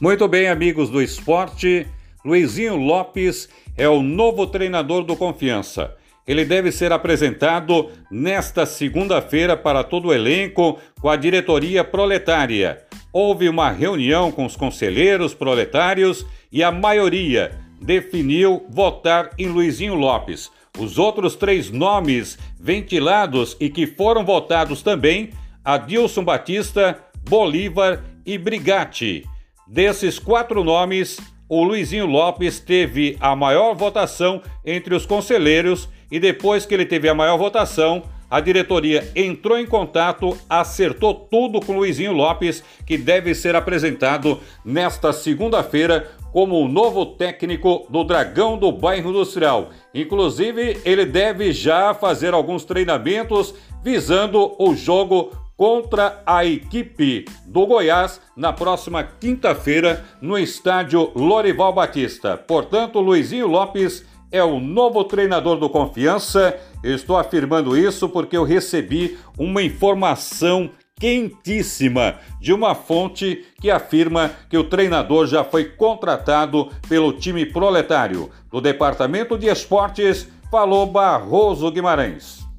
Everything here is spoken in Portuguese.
Muito bem, amigos do esporte. Luizinho Lopes é o novo treinador do Confiança. Ele deve ser apresentado nesta segunda-feira para todo o elenco com a diretoria proletária. Houve uma reunião com os conselheiros proletários e a maioria definiu votar em Luizinho Lopes. Os outros três nomes ventilados e que foram votados também: Adilson Batista, Bolívar e Brigatti. Desses quatro nomes, o Luizinho Lopes teve a maior votação entre os conselheiros e depois que ele teve a maior votação, a diretoria entrou em contato, acertou tudo com Luizinho Lopes, que deve ser apresentado nesta segunda-feira como o novo técnico do Dragão do Bairro Industrial. Inclusive, ele deve já fazer alguns treinamentos visando o jogo contra a equipe do Goiás na próxima quinta-feira no estádio Lorival Batista. Portanto, Luizinho Lopes é o novo treinador do Confiança. estou afirmando isso porque eu recebi uma informação quentíssima de uma fonte que afirma que o treinador já foi contratado pelo time proletário. Do Departamento de Esportes, falou Barroso Guimarães.